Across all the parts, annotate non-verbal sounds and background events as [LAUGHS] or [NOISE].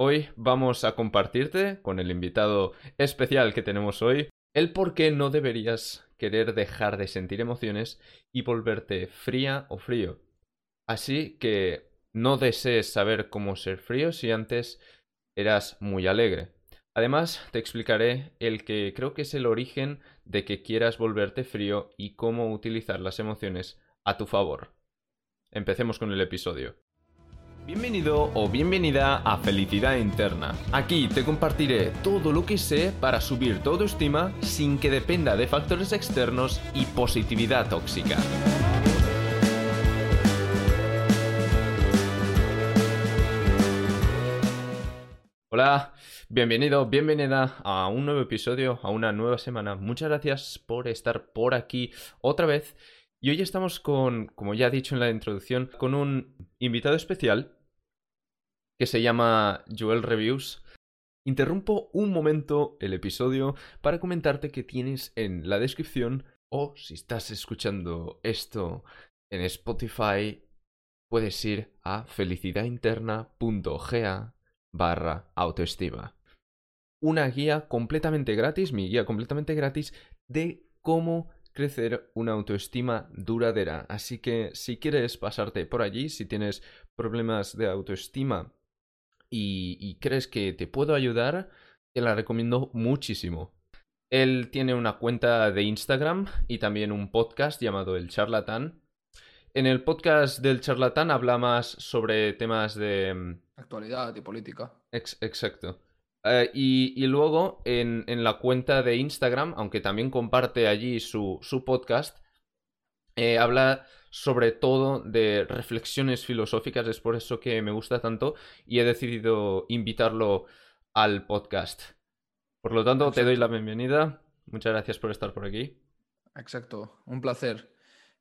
Hoy vamos a compartirte con el invitado especial que tenemos hoy el por qué no deberías querer dejar de sentir emociones y volverte fría o frío. Así que no desees saber cómo ser frío si antes eras muy alegre. Además, te explicaré el que creo que es el origen de que quieras volverte frío y cómo utilizar las emociones a tu favor. Empecemos con el episodio. Bienvenido o bienvenida a Felicidad Interna. Aquí te compartiré todo lo que sé para subir tu autoestima sin que dependa de factores externos y positividad tóxica. Hola, bienvenido, bienvenida a un nuevo episodio, a una nueva semana. Muchas gracias por estar por aquí otra vez. Y hoy estamos con, como ya he dicho en la introducción, con un invitado especial que se llama Joel Reviews. Interrumpo un momento el episodio para comentarte que tienes en la descripción o si estás escuchando esto en Spotify, puedes ir a felicidadinterna.ga barra autoestima. Una guía completamente gratis, mi guía completamente gratis de cómo crecer una autoestima duradera. Así que si quieres pasarte por allí, si tienes problemas de autoestima y, crees que te puedo ayudar, te la recomiendo muchísimo. Él tiene una cuenta de Instagram y también un podcast llamado El Charlatán. En el podcast del Charlatán habla más sobre temas de... Mm, Actualidad y política. exacto. Eh, y, luego en, la cuenta de Instagram, aunque también comparte allí su, podcast, eh, habla sobre todo de reflexiones filosóficas, es por eso que me gusta tanto y he decidido invitarlo al podcast. Por lo tanto, te doy la bienvenida. Muchas gracias por estar por aquí. Exacto, un placer.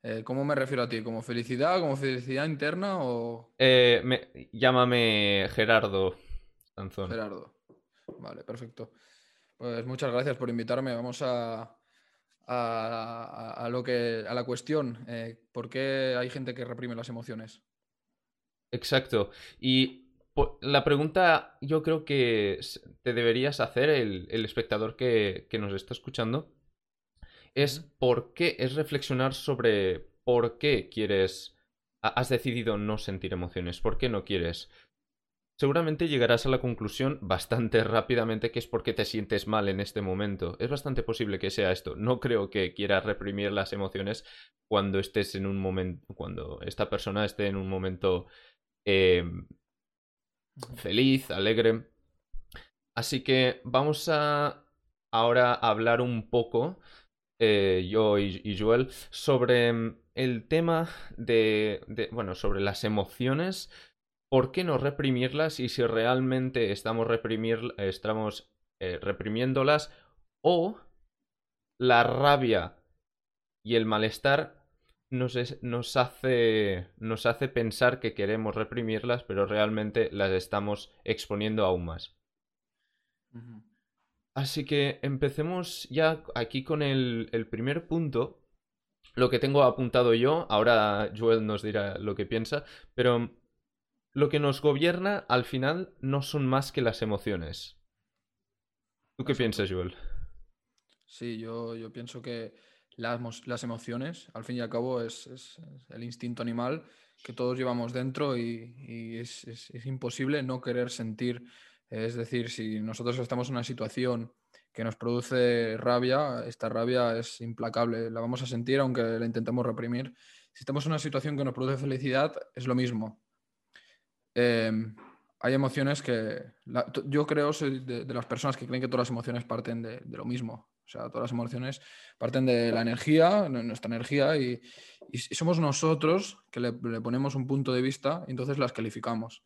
Eh, ¿Cómo me refiero a ti? ¿Como felicidad? ¿Como felicidad interna? O... Eh, llámame Gerardo Gerardo. Vale, perfecto. Pues muchas gracias por invitarme. Vamos a, a, lo que, a la cuestión. Eh, ¿Por qué hay gente que reprime las emociones? Exacto. Y la pregunta yo creo que te deberías hacer, el, espectador que, nos está escuchando, es por qué, es reflexionar sobre por qué quieres, has decidido no sentir emociones, por qué no quieres seguramente llegarás a la conclusión bastante rápidamente que es porque te sientes mal en este momento. Es bastante posible que sea esto. No creo que quieras reprimir las emociones cuando estés en un momento, cuando esta persona esté en un momento em, feliz, alegre. Así que vamos a ahora hablar un poco, eh, yo y, Joel, sobre el tema de, de, bueno, sobre las emociones ¿por qué no reprimirlas y si realmente estamos, reprimir, estamos eh, reprimiéndolas o la rabia y el malestar nos, nos, hace, nos hace pensar que queremos reprimirlas, pero realmente las estamos exponiendo aún más. Así que empecemos ya aquí con el, el primer punto. Lo que tengo apuntado yo, ahora Joel nos dirá lo que piensa, pero lo que nos gobierna al final no son más que las emociones. ¿Tú qué piensas, Joel? Sí, yo, yo pienso que las, las, emociones, al fin y al cabo, es, el instinto animal que todos llevamos dentro y, es, es, imposible no querer sentir. Es decir, si nosotros estamos en una situación que nos produce rabia, esta rabia es implacable, la vamos a sentir aunque la intentemos reprimir. Si estamos en una situación que nos produce felicidad, es lo mismo. Em, hay emociones que yo creo soy de, las personas que creen que todas las emociones parten de, lo mismo. O sea, todas las emociones parten de la energía, nuestra energía, y, somos nosotros que le, ponemos un punto de vista y entonces las calificamos.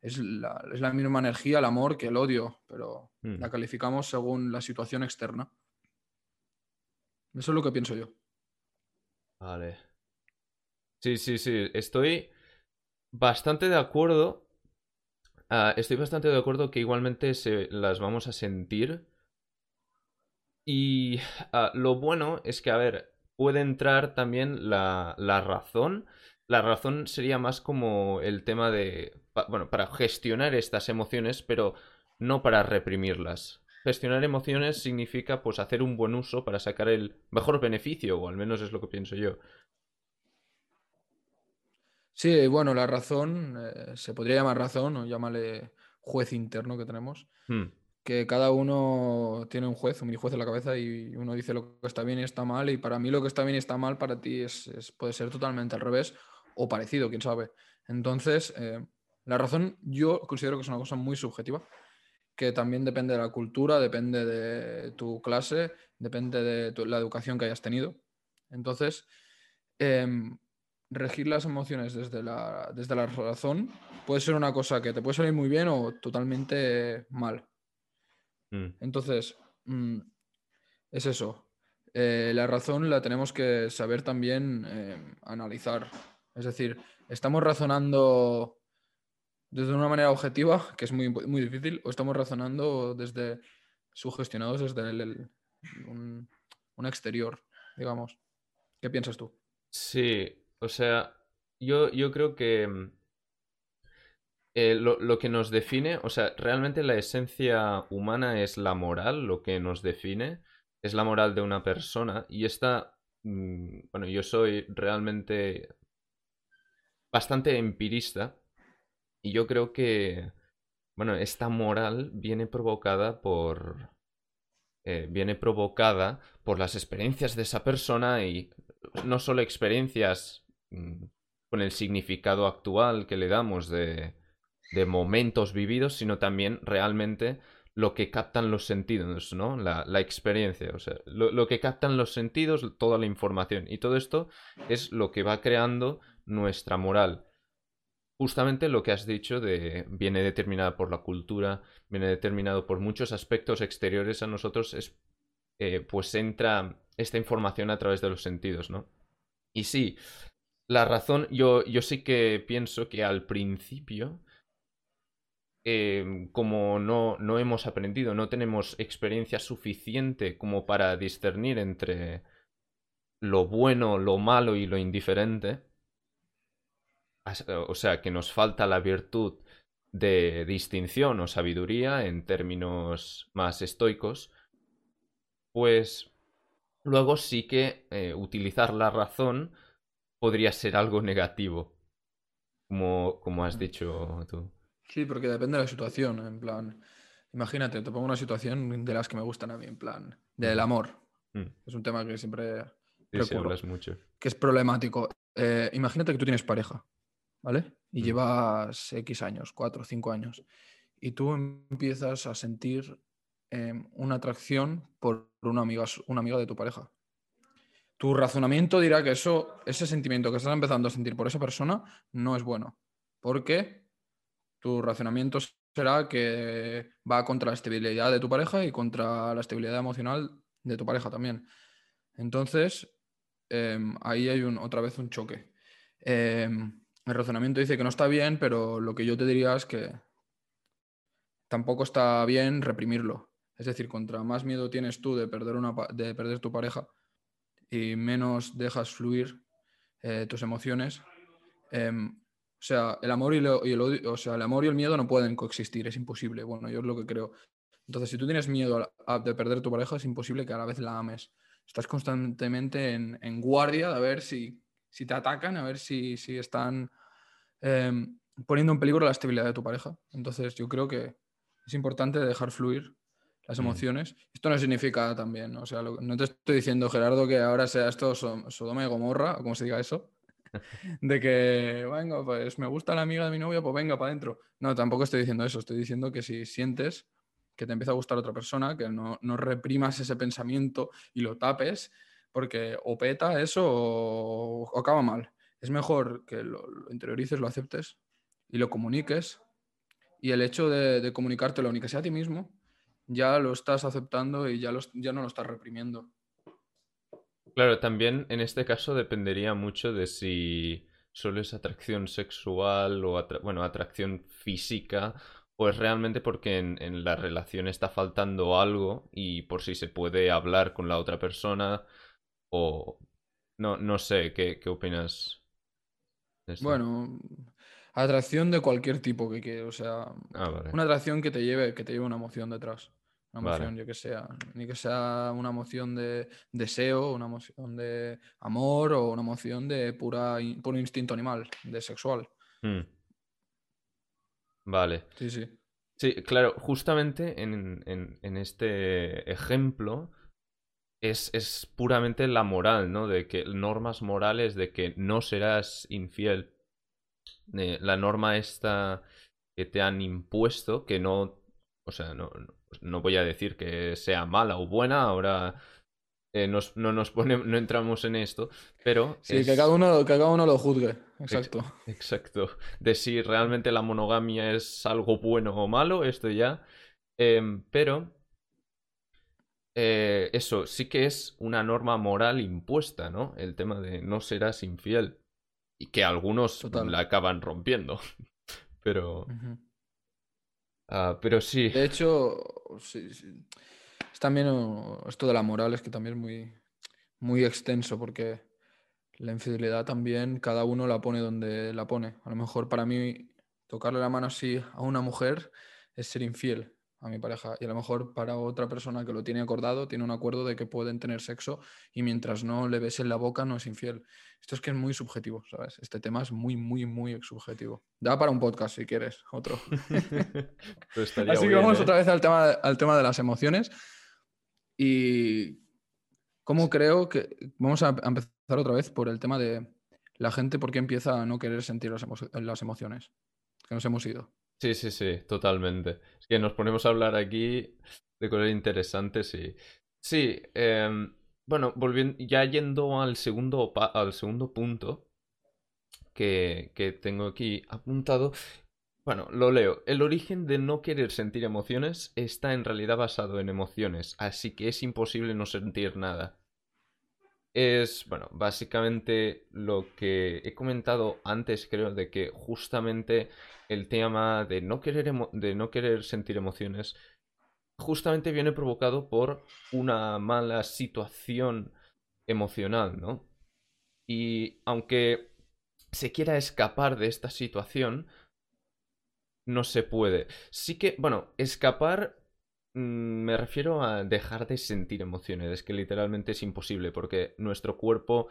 Es la, misma energía, el amor, que el odio, pero mm. la calificamos según la situación externa. Eso es lo que pienso yo. Vale. Sí, sí, sí. Estoy bastante de acuerdo. Ah, estoy bastante de acuerdo que igualmente se las vamos a sentir. Y ah, lo bueno es que, a ver, puede entrar también la, la razón. La razón sería más como el tema de bueno, para gestionar estas emociones, pero no para reprimirlas. Gestionar emociones significa pues hacer un buen uso para sacar el mejor beneficio, o al menos es lo que pienso yo. Sí, bueno, la razón, eh, se podría llamar razón o llámale juez interno que tenemos, hmm. que cada uno tiene un juez, un mini juez en la cabeza y uno dice lo que está bien y está mal y para mí lo que está bien y está mal para ti es, puede ser totalmente al revés o parecido, quién sabe. Entonces, eh, la razón yo considero que es una cosa muy subjetiva, que también depende de la cultura, depende de tu clase, depende de la educación que hayas tenido. Entonces, em, regir las emociones desde la, desde la razón puede ser una cosa que te puede salir muy bien o totalmente mal. Mm. Entonces, mm, es eso. Eh, la razón la tenemos que saber también eh, analizar. Es decir, estamos razonando desde una manera objetiva, que es muy, muy difícil, o estamos razonando desde sugestionados desde el, un, un exterior, digamos. ¿Qué piensas tú? Sí, o sea, yo, yo creo que mm, eh, lo, que nos define, o sea, realmente la esencia humana es la moral, lo que nos define es la moral de una persona y esta, mm, bueno, yo soy realmente bastante empirista y yo creo que, bueno, esta moral viene provocada por... Eh, viene provocada por las experiencias de esa persona y no solo experiencias con el significado actual que le damos de, de momentos vividos, sino también realmente lo que captan los sentidos, ¿no? La, la experiencia, o sea, lo, lo, que captan los sentidos, toda la información. Y todo esto es lo que va creando nuestra moral. Justamente lo que has dicho de viene determinada por la cultura, viene determinado por muchos aspectos exteriores a nosotros, es, eh, pues entra esta información a través de los sentidos, ¿no? Y sí, la razón, yo, yo sí que pienso que al principio, em, como no, no hemos aprendido, no tenemos experiencia suficiente como para discernir entre lo bueno, lo malo y lo indiferente, o sea, que nos falta la virtud de distinción o sabiduría en términos más estoicos, pues luego sí que eh, utilizar la razón podría ser algo negativo, como, como has dicho tú. Sí, porque depende de la situación, en plan, imagínate, te pongo una situación de las que me gustan a mí, en plan, del amor. Mm. Es un tema que siempre sí, hablas mucho. Que es problemático. Eh, imagínate que tú tienes pareja, ¿vale? Y mm. llevas X años, 4 o 5 años, y tú empiezas a sentir em, una atracción por una amiga, una amiga de tu pareja tu razonamiento dirá que eso, ese sentimiento que estás empezando a sentir por esa persona no es bueno. Porque tu razonamiento será que va contra la estabilidad de tu pareja y contra la estabilidad emocional de tu pareja también. Entonces, em, ahí hay un, otra vez un choque. Em, el razonamiento dice que no está bien, pero lo que yo te diría es que tampoco está bien reprimirlo. Es decir, contra más miedo tienes tú de perder, una, de perder tu pareja, y menos dejas fluir eh, tus emociones. Em, o sea, el amor y, el odio, o sea, el amor y el miedo no pueden coexistir, es imposible. Bueno, yo es lo que creo. Entonces, si tú tienes miedo de perder tu pareja, es imposible que a la vez la ames. Estás constantemente en, guardia de ver si, si, te atacan, a ver si, si están em, poniendo en peligro la estabilidad de tu pareja. Entonces, yo creo que es importante dejar fluir las mm. emociones. Esto no significa también, o sea, no te estoy diciendo, Gerardo, que ahora sea esto Sodoma y Gomorra, o como se diga eso, [LAUGHS] de que, venga, pues me gusta la amiga de mi novia, pues venga para adentro. No, tampoco estoy diciendo eso, estoy diciendo que si sientes que te empieza a gustar otra persona, que no, no reprimas ese pensamiento y lo tapes, porque o peta eso o, acaba mal. Es mejor que lo, interiorices, lo aceptes y lo comuniques. Y el hecho de, de comunicártelo, ni que sea a ti mismo, ya lo estás aceptando y ya, ya no lo estás reprimiendo. Claro, también en este caso dependería mucho de si solo es atracción sexual o bueno, atracción física o es realmente porque en, la relación está faltando algo y por si se puede hablar con la otra persona o no, no sé, ¿qué, qué opinas? Bueno, Atracción de cualquier tipo que quieras, o sea, Ah, vale. una atracción que te lleve, que te lleve una emoción detrás. Una Vale. emoción, yo que sea, ni que sea una emoción de deseo, una emoción de amor o una emoción de pura, puro instinto animal, de sexual. Hmm. Vale. Sí, sí. Sí, claro, justamente en, en- en este ejemplo es, es puramente la moral, ¿no? De que normas morales de que no serás infiel. Eh, la norma esta que te han impuesto, que no, o sea, no, no- no voy a decir que sea mala o buena, ahora eh, nos- no nos ponemos, no entramos en esto, pero Sí, es- que, cada uno, que cada uno lo juzgue. Exacto. Exacto. De si realmente la monogamia es algo bueno o malo, esto ya. Em, pero eh, eso sí que es una norma moral impuesta, ¿no? El tema de no serás infiel. Y que algunos Total. la acaban rompiendo. [LAUGHS] Pero. Ah, pero sí. De hecho. Es también esto de la moral es que también es muy, muy extenso porque la infidelidad también cada uno la pone donde la pone. A lo mejor para mí tocarle la mano así a una mujer es ser infiel a mi pareja y a lo mejor para otra persona que lo tiene acordado tiene un acuerdo de que pueden tener sexo y mientras no le besen la boca no es infiel. Esto es que es muy subjetivo, ¿sabes? Este tema es muy, muy, muy subjetivo. Da para un podcast si quieres, otro. [LAUGHS] Así que bien, vamos ¿eh? otra vez al tema, al tema de las emociones. Y cómo creo que. Vamos a a empezar otra vez por el tema de la gente, por qué empieza a no querer sentir las, emo- las emociones. Que nos hemos ido. Sí, sí, sí, totalmente. Es que nos ponemos a hablar aquí de cosas interesantes y... Sí, em, bueno, volviendo, ya yendo al segundo, al segundo punto que, que tengo aquí apuntado. Bueno, lo leo. El origen de no querer sentir emociones está en realidad basado en emociones, así que es imposible no sentir nada. Es, bueno, básicamente lo que he comentado antes, creo, de que justamente el tema de no querer, de no querer sentir emociones justamente viene provocado por una mala situación emocional, ¿no? Y aunque se quiera escapar de esta situación, no se puede. Sí que, bueno, escapar me refiero a dejar de sentir emociones. Es que literalmente es imposible porque nuestro cuerpo,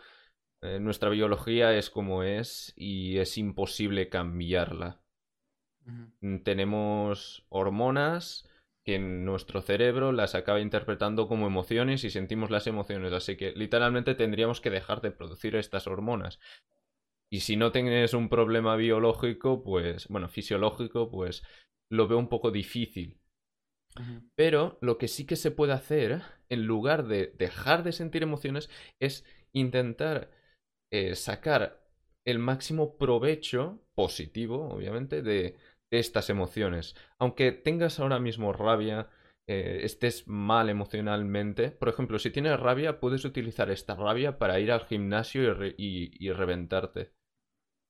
eh, nuestra biología es como es y es imposible cambiarla. Mm, Tenemos hormonas que en nuestro cerebro las acaba interpretando como emociones y sentimos las emociones. Así que literalmente tendríamos que dejar de producir estas hormonas. Y si no tienes un problema biológico, pues, bueno, fisiológico, pues lo veo un poco difícil. Pero lo que sí que se puede hacer, en lugar de dejar de sentir emociones, es intentar eh, sacar el máximo provecho positivo, obviamente, de, de estas emociones. Aunque tengas ahora mismo rabia, eh, estés mal emocionalmente, por ejemplo, si tienes rabia, puedes utilizar esta rabia para ir al gimnasio y, re- y- y reventarte,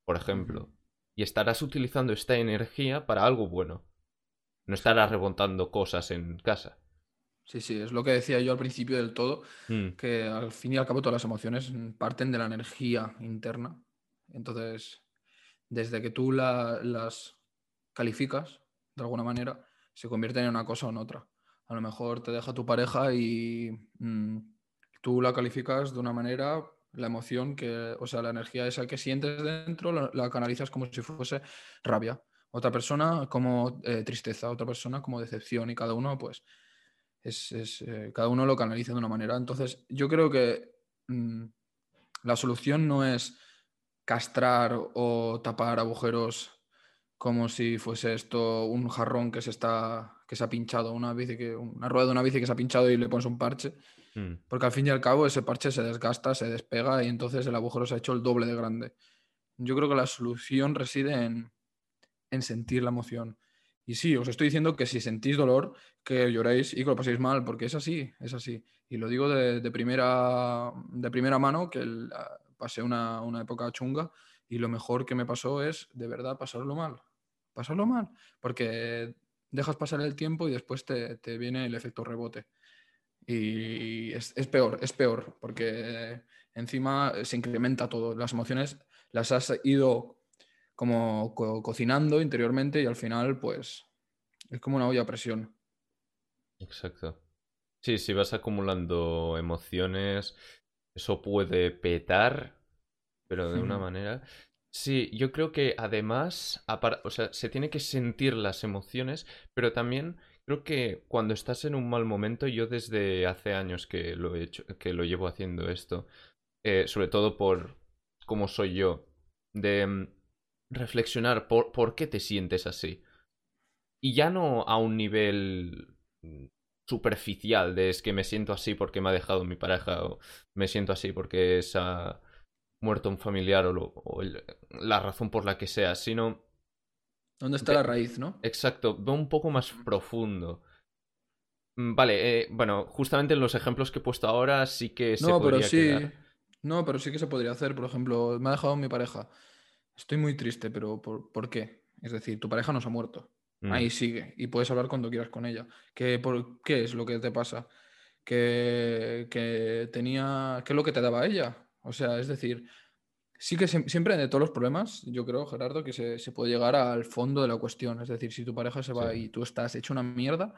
por ejemplo. Y estarás utilizando esta energía para algo bueno. No estarás rebotando cosas en casa. Sí, sí, es lo que decía yo al principio del todo, Mm, que al fin y al cabo todas las emociones parten de la energía interna. Entonces, desde que tú la- las calificas de alguna manera, se convierten en una cosa o en otra. A lo mejor te deja tu pareja y mm, tú la calificas de una manera, la emoción que, o sea, la energía esa que sientes dentro, la, la canalizas como si fuese rabia. Otra persona como eh, tristeza, otra persona como decepción y cada uno, pues, es, es, eh, cada uno lo canaliza de una manera. Entonces, yo creo que mm, la solución no es castrar o tapar agujeros como si fuese esto un jarrón que se está que se ha pinchado, una bici que una rueda de una bici que se ha pinchado y le pones un parche, mm. porque al fin y al cabo ese parche se desgasta, se despega y entonces el agujero se ha hecho el doble de grande. Yo creo que la solución reside en, en sentir la emoción. Y sí, os estoy diciendo que si sentís dolor, que lloréis y que lo paséis mal, porque es así, es así. Y lo digo de, primera, de primera mano, que el- ah, pasé una, una época chunga y lo mejor que me pasó es, de verdad, pasarlo mal. Pasarlo mal, porque dejas pasar el tiempo y después te, te viene el efecto rebote. Y es, es peor, es peor, porque encima se incrementa todo. Las emociones las has ido como cocinando interiormente y al final, pues, es como una olla a presión. Exacto. Sí, si vas acumulando emociones, eso puede petar, pero de una manera. Sí, yo creo que además, o sea, se tiene que sentir las emociones, pero también creo que cuando estás en un mal momento, yo desde hace años que lo he hecho, que lo llevo haciendo esto, eh, sobre todo por cómo soy yo, de mm, reflexionar por, por qué te sientes así. Y ya no a un nivel mm, superficial de es que me siento así porque me ha dejado mi pareja o me siento así porque se ha muerto un familiar o, la razón por la que sea, sino... ¿Dónde está la raíz, no? Exacto, ve un poco más profundo. Mm, vale, eh, bueno, justamente en los ejemplos que he puesto ahora sí que se no, pero sí, No, pero sí que se podría hacer. Por ejemplo, me ha dejado mi pareja. Estoy muy triste, pero ¿por, ¿por qué? Es decir, tu pareja no se ha muerto. Ahí mm. sigue y puedes hablar cuando quieras con ella. ¿Qué, por, ¿qué es lo que te pasa? ¿Qué, que tenía, ¿Qué es lo que te daba ella? O sea, es decir, sí que siempre de todos los problemas, yo creo, Gerardo, que se, se, puede llegar al fondo de la cuestión. Es decir, si tu pareja se va y tú estás hecho una mierda,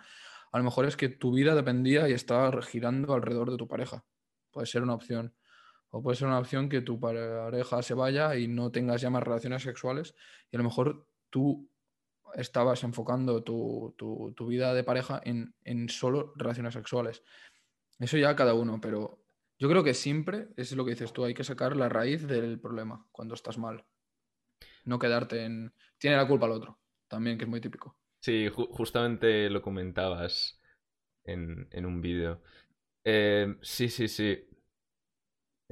a lo mejor es que tu vida dependía y estaba girando alrededor de tu pareja. Puede ser una opción. O puede ser una opción que tu pareja se vaya y no tengas ya más relaciones sexuales y a lo mejor tú estabas enfocando tu, vida de pareja en, solo relaciones sexuales. Eso ya cada uno, pero yo creo que siempre es lo que dices tú, hay que sacar la raíz del problema cuando estás mal. No quedarte en... Tiene la culpa el otro, también, que es muy típico. Sí, justamente lo comentabas en, un vídeo. Eh, sí, sí, sí.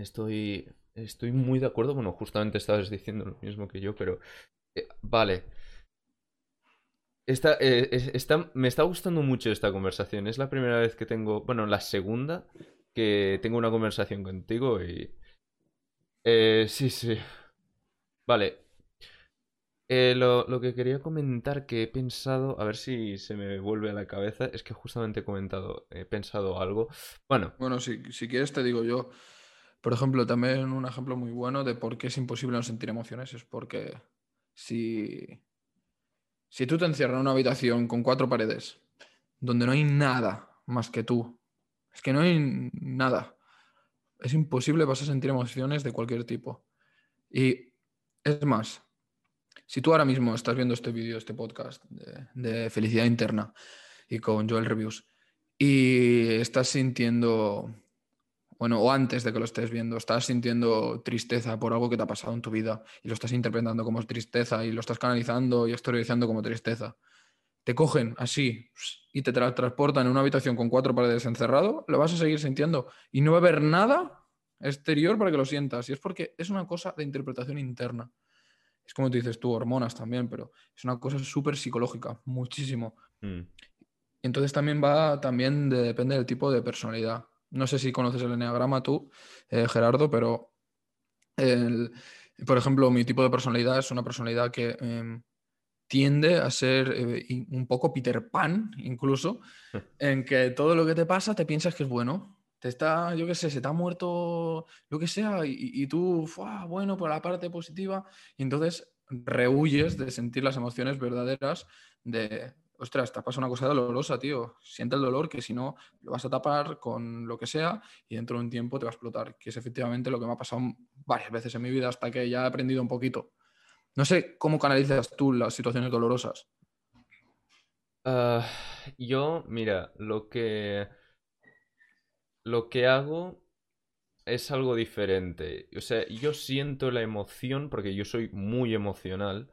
Estoy, estoy muy de acuerdo. Bueno, justamente estabas diciendo lo mismo que yo, pero... Eh, vale. Eh, me está gustando mucho esta conversación. Es la primera vez que tengo, bueno, la segunda que tengo una conversación contigo y... Eh, sí, sí. Vale. Eh, lo, que quería comentar que he pensado, a ver si se me vuelve a la cabeza, es que justamente he comentado, he pensado algo. Bueno. Bueno, si, si quieres te digo yo. Por ejemplo, también un ejemplo muy bueno de por qué es imposible no sentir emociones es porque si si tú te encierras en una habitación con cuatro paredes, donde no hay nada más que tú, es que no hay nada. Es imposible vas a sentir emociones de cualquier tipo. Y es más, si tú ahora mismo estás viendo este vídeo, este podcast de, de, felicidad interna y con Joel Reviews, y estás sintiendo bueno, o antes de que lo estés viendo, estás sintiendo tristeza por algo que te ha pasado en tu vida y lo estás interpretando como tristeza y lo estás canalizando y exteriorizando como tristeza. Te cogen así y te transportan en una habitación con cuatro paredes encerrado, lo vas a seguir sintiendo y no va a haber nada exterior para que lo sientas. Y es porque es una cosa de interpretación interna. Es como tú dices tú, hormonas también, pero es una cosa súper psicológica, muchísimo. Mm. Entonces también va, también depende del tipo de personalidad. No sé si conoces el enneagrama tú, eh, Gerardo, pero por ejemplo, mi tipo de personalidad es una personalidad que em, tiende a ser eh, un poco Peter Pan, incluso, [LAUGHS] en que todo lo que te pasa te piensas que es bueno. Te está, yo qué sé, se te ha muerto lo que sea y, tú, bueno, por la parte positiva, y entonces rehuyes de sentir las emociones verdaderas de, ostras, te pasa una cosa dolorosa, tío. Siente el dolor que si no lo vas a tapar con lo que sea y dentro de un tiempo te va a explotar, que es efectivamente lo que me ha pasado varias veces en mi vida hasta que ya he aprendido un poquito. No sé cómo canalizas tú las situaciones dolorosas. Ah, yo, mira, lo que. Lo que hago es algo diferente. O sea, yo siento la emoción porque yo soy muy emocional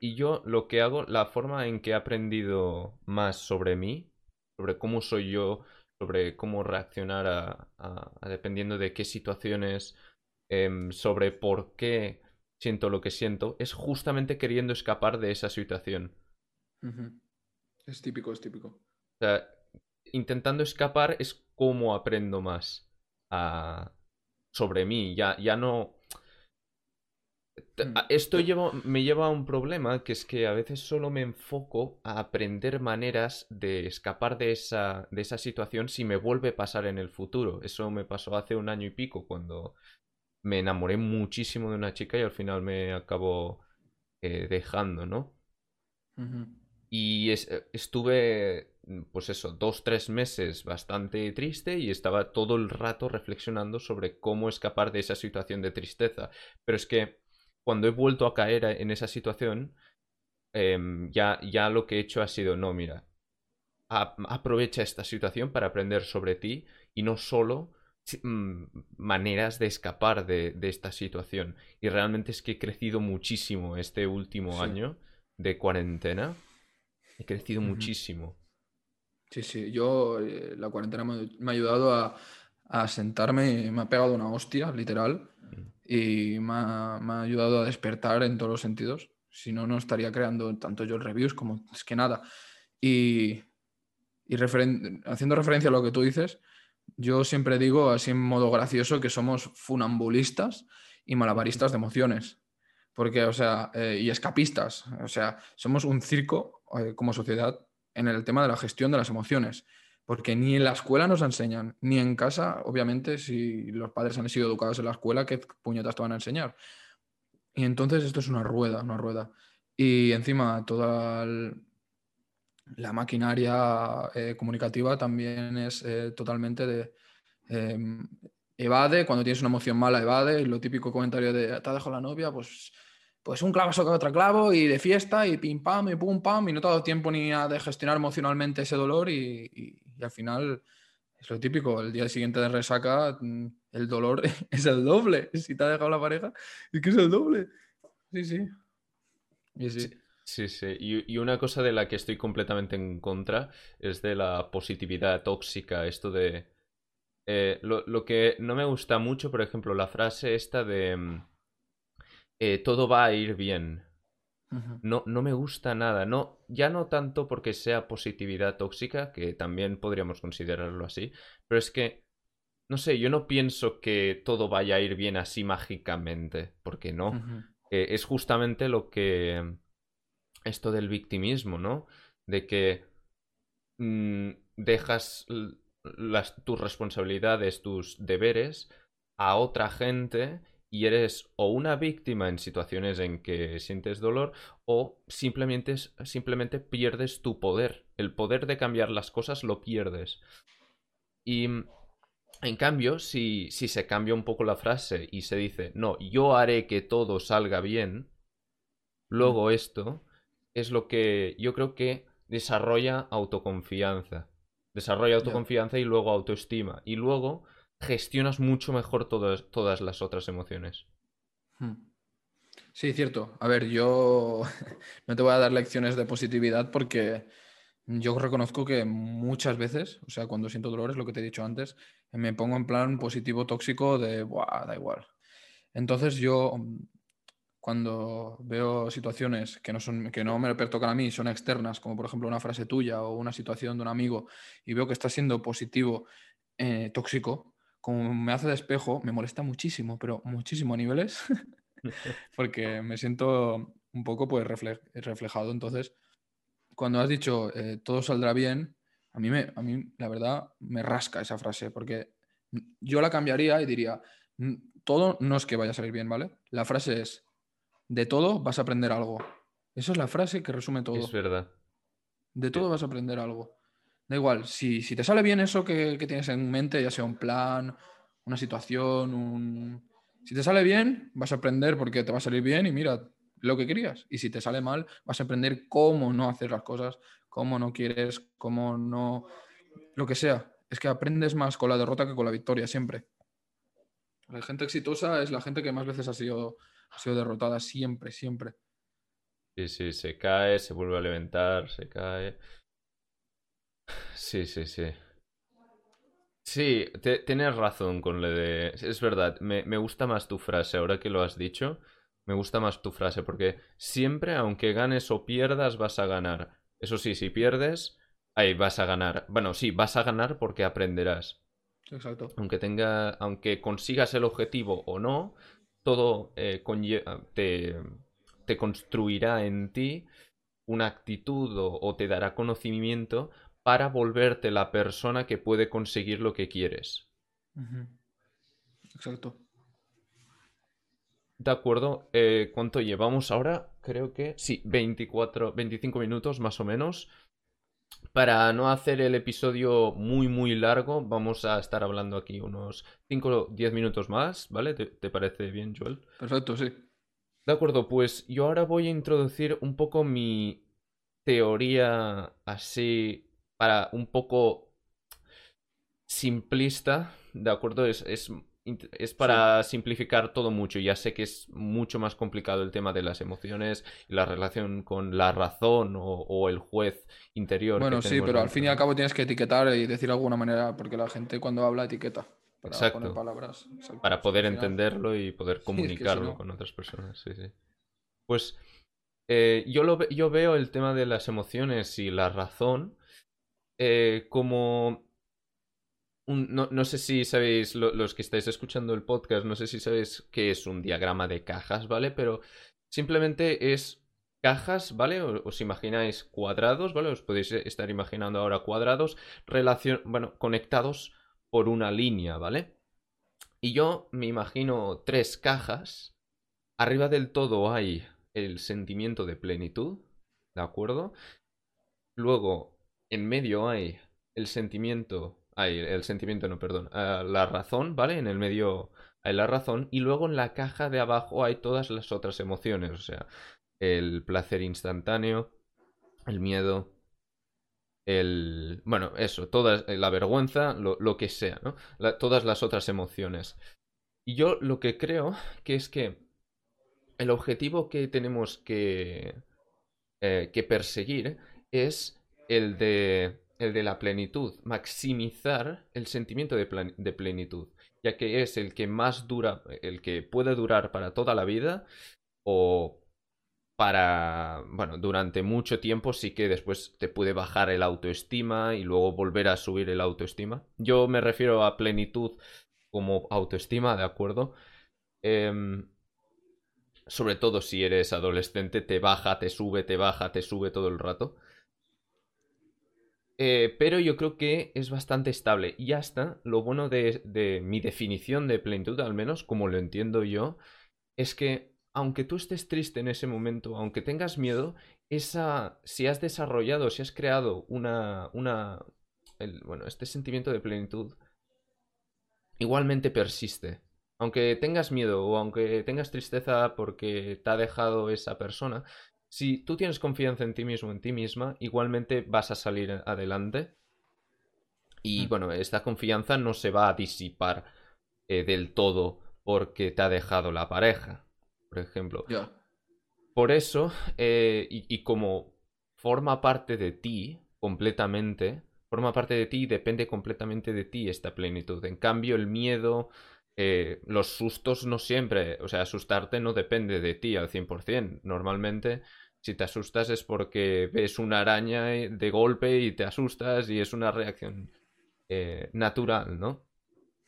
y yo lo que hago, la forma en que he aprendido más sobre mí, sobre cómo soy yo, sobre cómo reaccionar a, dependiendo de qué situaciones, em, sobre por qué siento lo que siento, es justamente queriendo escapar de esa situación. Es típico, es típico. O sea, intentando escapar es como aprendo más sobre mí. Ya, ya no Mm. Esto me lleva a un problema que es que a veces solo me enfoco a aprender maneras de escapar de esa, de esa situación si me vuelve a pasar en el futuro. Eso me pasó hace un año y pico cuando me enamoré muchísimo de una chica y al final me acabó eh, dejando, ¿no? Y estuve, pues eso, dos, tres meses bastante triste y estaba todo el rato reflexionando sobre cómo escapar de esa situación de tristeza. Pero es que cuando he vuelto a caer en esa situación, em, ya, ya lo que he hecho ha sido, no, mira, aprovecha esta situación para aprender sobre ti y no solo mm, maneras de escapar de, esta situación. Y realmente es que he crecido muchísimo este último año de cuarentena. He crecido muchísimo. Sí, sí, yo eh, la cuarentena me, ha ayudado a, a, sentarme, me ha pegado una hostia, literal, y me ha, ayudado a despertar en todos los sentidos. Si no, no estaría creando tanto yo reviews como es que nada. Y, haciendo referencia a lo que tú dices, yo siempre digo así en modo gracioso que somos funambulistas y malabaristas de emociones. Porque, o sea, eh, y escapistas. O sea, somos un circo eh, como sociedad en el tema de la gestión de las emociones. Porque ni en la escuela nos enseñan, ni en casa, obviamente, si los padres han sido educados en la escuela, ¿qué puñetas te van a enseñar? Y entonces esto es una rueda, una rueda. Y encima toda la maquinaria eh, comunicativa también es eh, totalmente de... Em, evade, cuando tienes una emoción mala, evade. Lo típico comentario de, te ha dejado la novia, pues pues un clavo saca otro clavo y de fiesta y pim pam y pum pam y no te ha dado tiempo ni a de gestionar emocionalmente ese dolor y, al final es lo típico, el día siguiente de resaca mm, el dolor [LAUGHS] es el doble, si te ha dejado la pareja es que es el doble. Sí, sí. sí. Sí, sí. Y, una cosa de la que estoy completamente en contra es de la positividad tóxica, esto de... Eh, lo, lo, que no me gusta mucho, por ejemplo, la frase esta de mm, eh, todo va a ir bien. No, no me gusta nada. No, ya no tanto porque sea positividad tóxica, que también podríamos considerarlo así, pero es que, no sé, yo no pienso que todo vaya a ir bien así mágicamente, porque no. Eh, es justamente lo que... Esto del victimismo, ¿no? De que mm, dejas las, tus responsabilidades, tus deberes a otra gente y eres o una víctima en situaciones en que sientes dolor o simplemente, simplemente pierdes tu poder. El poder de cambiar las cosas lo pierdes. Y en cambio, si, si se cambia un poco la frase y se dice, no, yo haré que todo salga bien, luego esto es lo que yo creo que desarrolla autoconfianza. Desarrolla autoconfianza y luego autoestima. Y luego gestionas mucho mejor todas, todas las otras emociones. Hmm. Sí, cierto. A ver, yo [LAUGHS] no te voy a dar lecciones de positividad porque yo reconozco que muchas veces, o sea, cuando siento dolores, lo que te he dicho antes, me pongo en plan positivo tóxico de, da igual. Entonces yo, cuando veo situaciones que no, son, que no me pertocan a mí, son externas, como por ejemplo una frase tuya o una situación de un amigo, y veo que está siendo positivo, eh, tóxico, como me hace de espejo, me molesta muchísimo, pero muchísimo a niveles, [LAUGHS] porque me siento un poco pues reflejado. Entonces, cuando has dicho eh, todo saldrá bien, a mí, me, a mí la verdad me rasca esa frase, porque yo la cambiaría y diría, todo no es que vaya a salir bien, ¿vale? La frase es, de todo vas a aprender algo. Esa es la frase que resume todo. Es verdad. De todo vas a aprender algo. Da igual, si, si te sale bien eso que, tienes en mente, ya sea un plan, una situación, un... Si te sale bien, vas a aprender porque te va a salir bien y mira lo que querías. Y si te sale mal, vas a aprender cómo no hacer las cosas, cómo no quieres, cómo no... Lo que sea. Es que aprendes más con la derrota que con la victoria, siempre. La gente exitosa es la gente que más veces ha sido, ha sido derrotada, siempre, siempre. Sí, sí, se cae, se vuelve a levantar, se cae. Sí, sí, sí. Sí, tienes razón con lo de... Es verdad, me, me, gusta más tu frase, ahora que lo has dicho, me gusta más tu frase, porque siempre, aunque ganes o pierdas, vas a ganar. Eso sí, si pierdes, ahí vas a ganar. Bueno, sí, vas a ganar porque aprenderás. Exacto. Aunque tenga, aunque consigas el objetivo o no, todo eh, te, te construirá en ti una actitud o, te dará conocimiento para volverte la persona que puede conseguir lo que quieres. Exacto. De acuerdo. Eh, ¿Cuánto llevamos ahora? Creo que sí, 24, 25 minutos más o menos. Para no hacer el episodio muy muy largo, vamos a estar hablando aquí unos 5 o 10 minutos más, ¿vale? ¿Te, parece bien, Joel? Perfecto, sí. De acuerdo, pues yo ahora voy a introducir un poco mi teoría así para un poco simplista, ¿de acuerdo? Es, es es para simplificar todo mucho. Ya sé que es mucho más complicado el tema de las emociones y la relación con la razón o, el juez interior. Bueno, sí, pero al fin y al cabo tienes que etiquetar y decir de alguna manera, porque la gente cuando habla etiqueta. Para Exacto. poner palabras. Para poder entenderlo y poder [LAUGHS] comunicarlo con otras personas. Sí, sí. Pues eh, yo, lo, yo veo el tema de las emociones y la razón eh, como no, sé si sabéis, los que estáis escuchando el podcast, no sé si sabéis qué es un diagrama de cajas, ¿vale? Pero simplemente es cajas, ¿vale? Os imagináis cuadrados, ¿vale? Os podéis estar imaginando ahora cuadrados relacion bueno, conectados por una línea, ¿vale? Y yo me imagino tres cajas. Arriba del todo hay el sentimiento de plenitud, ¿de acuerdo? Luego, en medio hay el sentimiento hay el sentimiento, no, perdón. Ah, la razón, ¿vale? En el medio hay la razón. Y luego en la caja de abajo hay todas las otras emociones. O sea, el placer instantáneo, el miedo, el... Bueno, eso, toda la vergüenza, lo, que sea, ¿no? todas las otras emociones. Y yo lo que creo que es que el objetivo que tenemos que, eh, que perseguir es el de el de la plenitud, maximizar el sentimiento de, plenitud, ya que es el que más dura, el que puede durar para toda la vida o para, bueno, durante mucho tiempo sí que después te puede bajar el autoestima y luego volver a subir el autoestima. Yo me refiero a plenitud como autoestima, ¿de acuerdo? Em, sobre todo si eres adolescente, te baja, te sube, te baja, te sube todo el rato. Eh, pero yo creo que es bastante estable. Y ya está. Lo bueno de, mi definición de plenitud, al menos como lo entiendo yo, es que aunque tú estés triste en ese momento, aunque tengas miedo, esa, si has desarrollado, si has creado una, una, bueno, este sentimiento de plenitud, igualmente persiste. Aunque tengas miedo o aunque tengas tristeza porque te ha dejado esa persona, si tú tienes confianza en ti mismo, en ti misma, igualmente vas a salir adelante. Y mm. bueno, esta confianza no se va a disipar eh, del todo porque te ha dejado la pareja, por ejemplo. Por eso, eh, y, como forma parte de ti completamente, forma parte de ti y depende completamente de ti esta plenitud. En cambio, el miedo, eh, los sustos no siempre, o sea, asustarte no depende de ti al 100%. Normalmente si te asustas es porque ves una araña de golpe y te asustas y es una reacción eh, natural, ¿no?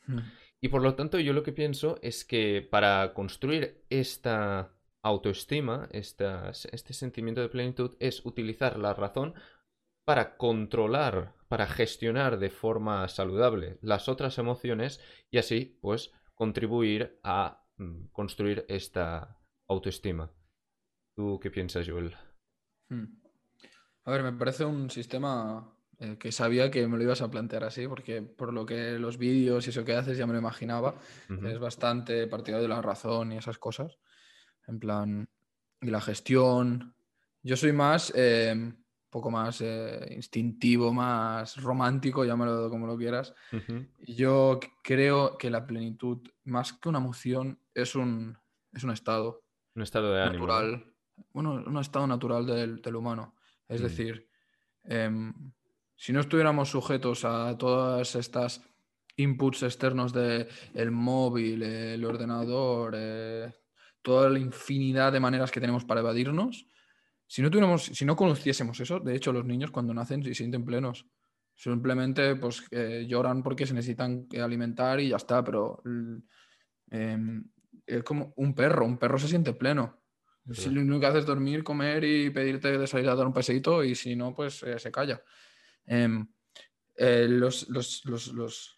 Hmm. Y por lo tanto yo lo que pienso es que para construir esta autoestima, este sentimiento de plenitud, es utilizar la razón para controlar, para gestionar de forma saludable las otras emociones y así, pues, contribuir a mm, construir esta autoestima. ¿Tú qué piensas, Joel? Hmm. A ver, me parece un sistema eh, que sabía que me lo ibas a plantear así, porque por lo que los vídeos y eso que haces ya me lo imaginaba. Es bastante partidario de la razón y esas cosas. En plan, y la gestión. Yo soy más, eh, poco más eh, instintivo, más romántico, llámalo como lo quieras. Yo creo que la plenitud, más que una emoción, es un, es un estado. Un estado de ánimo. Natural bueno, un estado natural del, humano. Es mm. decir, em, si no estuviéramos sujetos a todas estas inputs externos del el móvil, el ordenador, eh, toda la infinidad de maneras que tenemos para evadirnos, si no, tuviéramos, si no conociésemos eso, de hecho los niños cuando nacen se sienten plenos. Simplemente pues lloran porque se necesitan alimentar y ya está, pero em, es como un perro, un perro se siente pleno. Si lo único que hace es dormir, comer y pedirte de salir a dar un paseito y si no, pues eh, se calla. Em, los, los, los, los,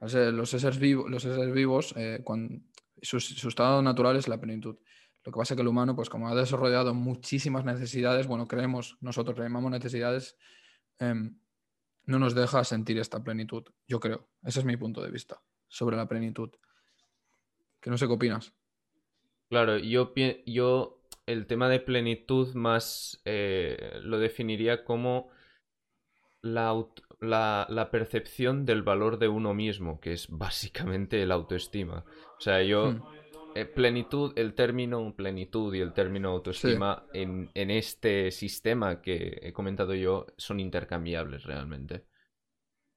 los, seres vivos, los seres vivos eh, cuando, su, estado natural es la plenitud. Lo que pasa es que el humano, pues como ha desarrollado muchísimas necesidades, bueno, creemos, nosotros le llamamos necesidades, em, no nos deja sentir esta plenitud, yo creo. Ese es mi punto de vista sobre la plenitud. Que no sé qué opinas. Claro, yo, yo el tema de plenitud más eh, lo definiría como la, la, percepción del valor de uno mismo, que es básicamente el autoestima. O sea, yo... Hmm. Eh, plenitud, el término plenitud y el término autoestima en, en, este sistema que he comentado yo son intercambiables realmente.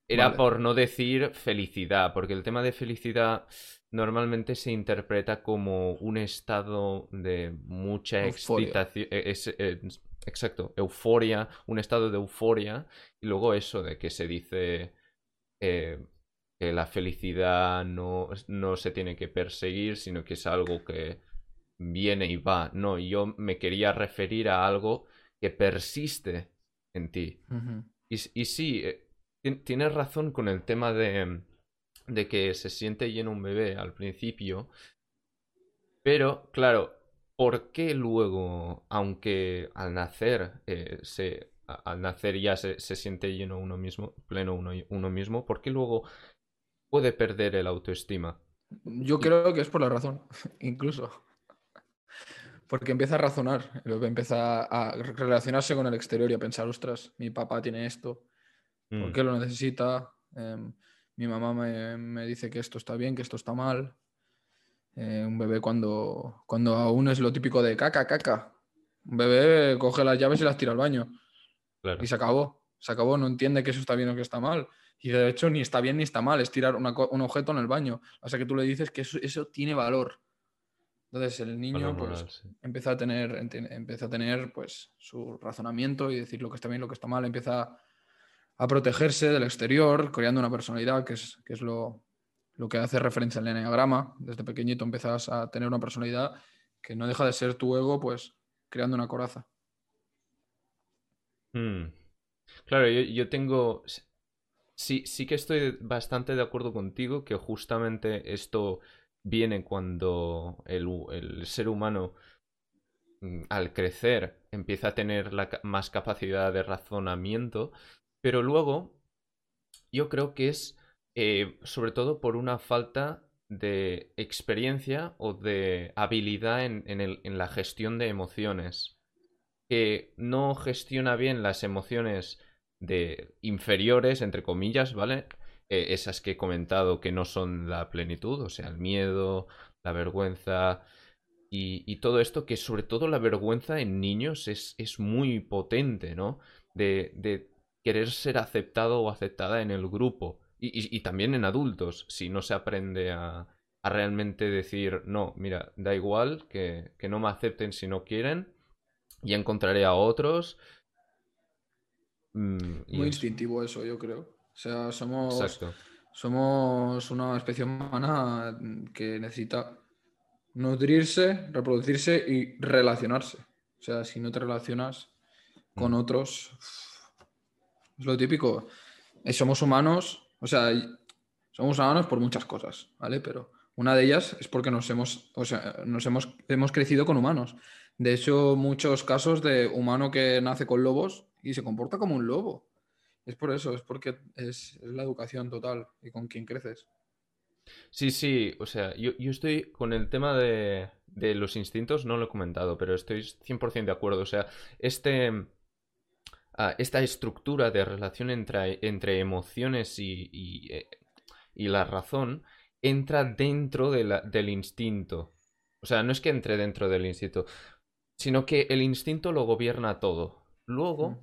Era por no decir felicidad, porque el tema de felicidad normalmente se interpreta como un estado de mucha excitación. Eh, exacto, euforia, un estado de euforia, y luego eso de que se dice eh, que la felicidad no, no se tiene que perseguir, sino que es algo que viene y va. No, yo me quería referir a algo que persiste en ti. y, y, sí, tienes razón con el tema de, de que se siente lleno un bebé al principio. Pero, claro, ¿por qué luego, aunque al nacer, eh, se, al nacer ya se, siente lleno uno mismo, pleno uno, uno mismo, ¿por qué luego puede perder el autoestima? Yo creo que es por la razón, [LAUGHS] incluso. Porque empieza a razonar, empieza a relacionarse con el exterior y a pensar, ostras, mi papá tiene esto, ¿Por mm. qué lo necesita? Em, mi mamá me, dice que esto está bien, que esto está mal. Eh, un bebé cuando, cuando aún es lo típico de caca, caca. Un bebé coge las llaves y las tira al baño. Y se acabó. Se acabó, no entiende que eso está bien o que está mal. Y de hecho ni está bien ni está mal, es tirar un objeto en el baño. O sea que tú le dices que eso, tiene valor. Entonces el niño pues, empieza a tener, empieza a tener pues, su razonamiento y decir lo que está bien, lo que está mal, empieza a protegerse del exterior, creando una personalidad, que es, que es lo, que hace referencia al enneagrama. Desde pequeñito empiezas a tener una personalidad que no deja de ser tu ego, pues creando una coraza. Hmm. Claro, yo, tengo... Sí, sí que estoy bastante de acuerdo contigo que justamente esto viene cuando el, el ser humano mm, al crecer empieza a tener la, más capacidad de razonamiento pero luego, yo creo que es eh, sobre todo por una falta de experiencia o de habilidad en, en, la gestión de emociones. Que no gestiona bien las emociones de inferiores, entre comillas, ¿vale? Eh, esas que he comentado que no son la plenitud, o sea, el miedo, la vergüenza y, y todo esto, que sobre todo la vergüenza en niños es, es muy potente, ¿no? De, de querer ser aceptado o aceptada en el grupo. Y, también en adultos, si no se aprende a, realmente decir, no, mira, da igual que, no me acepten si no quieren, y encontraré a otros. Mm, Muy instintivo eso, yo creo. O sea, somos, somos una especie humana que necesita nutrirse, reproducirse y relacionarse. O sea, si no te relacionas con mm. otros, es lo típico. Eh, somos humanos, o sea, somos humanos por muchas cosas, ¿vale? Pero una de ellas es porque nos hemos, o sea, nos hemos, hemos crecido con humanos. De hecho, muchos casos de humano que nace con lobos y se comporta como un lobo. Es por eso, es porque es, la educación total y con quien creces. Sí, sí, o sea, yo, yo estoy con el tema de, de, los instintos, no lo he comentado, pero estoy 100% de acuerdo. O sea, este, esta estructura de relación entre, entre emociones y, eh, y, la razón entra dentro del instinto. O sea, no es que entre dentro del instinto, sino que el instinto lo gobierna todo. Luego,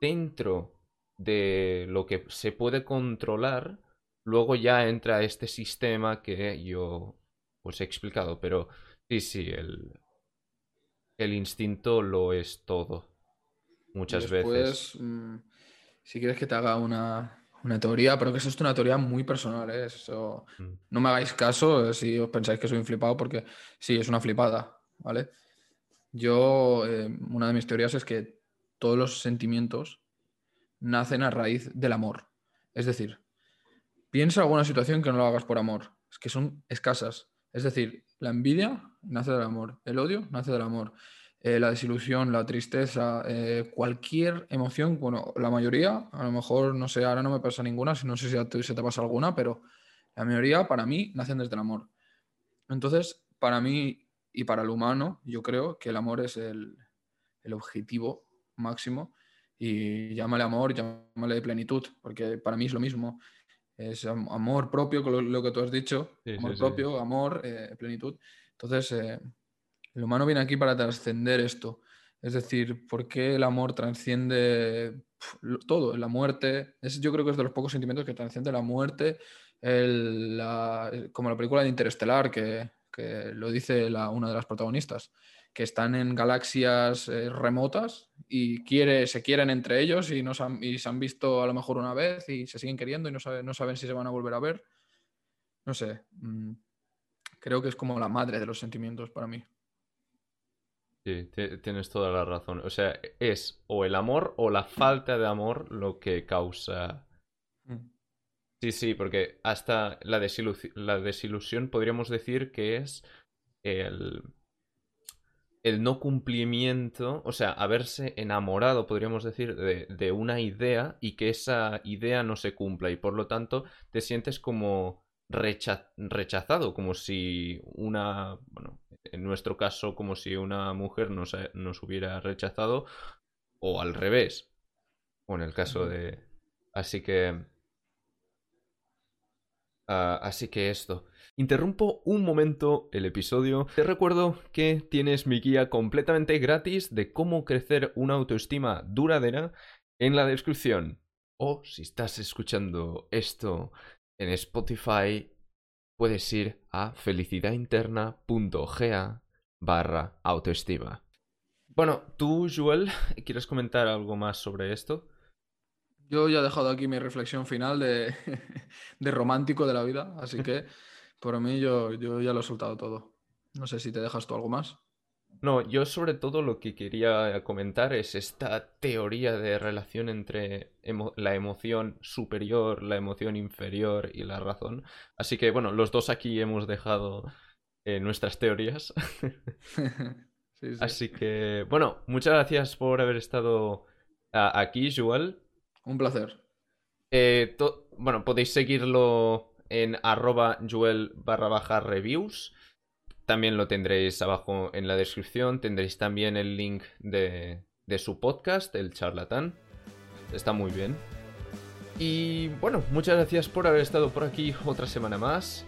dentro de lo que se puede controlar, luego ya entra este sistema que yo os he explicado. Pero sí, sí, el, el instinto lo es todo muchas veces. Mm, si quieres que te haga una, teoría, pero que eso es una teoría muy personal, ¿eh? Eso, mm. No me hagáis caso si os pensáis que soy un flipado, porque sí, es una flipada, ¿vale? Yo, eh, una de mis teorías es que todos los sentimientos nacen a raíz del amor. Es decir, piensa alguna situación que no lo hagas por amor. Es que son escasas. Es decir, la envidia nace del amor, el odio nace del amor, eh, la desilusión, la tristeza, eh, cualquier emoción, bueno, la mayoría, a lo mejor, no sé, ahora no me pasa ninguna, no sé si a ti se te pasa alguna, pero la mayoría para mí nacen desde el amor. Entonces, para mí y para el humano, yo creo que el amor es el, el objetivo máximo y llámale amor, llámale plenitud, porque para mí es lo mismo. Es amor propio, lo, que tú has dicho, amor propio, amor, eh, plenitud. Entonces, eh, el humano viene aquí para trascender esto. Es decir, ¿por qué el amor trasciende todo? La muerte, es, yo creo que es de los pocos sentimientos que trasciende la muerte, como la película de Interestelar, que, que lo dice la, una de las protagonistas que están en galaxias eh, remotas y quiere, se quieren entre ellos y, no se han, y se han visto a lo mejor una vez y se siguen queriendo y no, no saben si se van a volver a ver. No sé, mm, creo que es como la madre de los sentimientos para mí. Sí, tienes toda la razón. O sea, es o el amor o la falta de amor lo que causa... Mm. Sí, sí, porque hasta la, la desilusión podríamos decir que es el el no cumplimiento, o sea, haberse enamorado, podríamos decir, de, una idea y que esa idea no se cumpla y por lo tanto te sientes como rechazado, como si una, bueno, en nuestro caso, como si una mujer nos, nos hubiera rechazado o al revés, o en el caso de... Así que... Ah, así que esto. Interrumpo un momento el episodio. Te recuerdo que tienes mi guía completamente gratis de cómo crecer una autoestima duradera en la descripción. O si estás escuchando esto en Spotify, puedes ir a felicidadinterna.ga barra autoestima. Bueno, tú, Joel, ¿quieres comentar algo más sobre esto? Yo ya he dejado aquí mi reflexión final de, [LAUGHS] de romántico de la vida, así que Por mí yo, yo ya lo he soltado todo. No sé si te dejas tú algo más. No, yo sobre todo lo que quería comentar es esta teoría de relación entre la emoción superior, la emoción inferior y la razón. Así que bueno, los dos aquí hemos dejado eh, nuestras teorías. [LAUGHS] Así que bueno, muchas gracias por haber estado aquí, Joel. Un placer. Eh, bueno, podéis seguirlo en arroba Joel barra baja reviews. También lo tendréis abajo en la descripción. Tendréis también el link de, de su podcast, El Charlatán. Está muy bien. Y bueno, muchas gracias por haber estado por aquí otra semana más.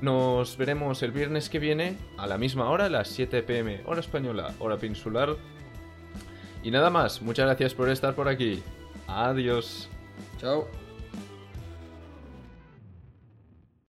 Nos veremos el viernes que viene a la misma hora, las 7 pm, hora española, hora peninsular. Y nada más, muchas gracias por estar por aquí. Adiós. Chao.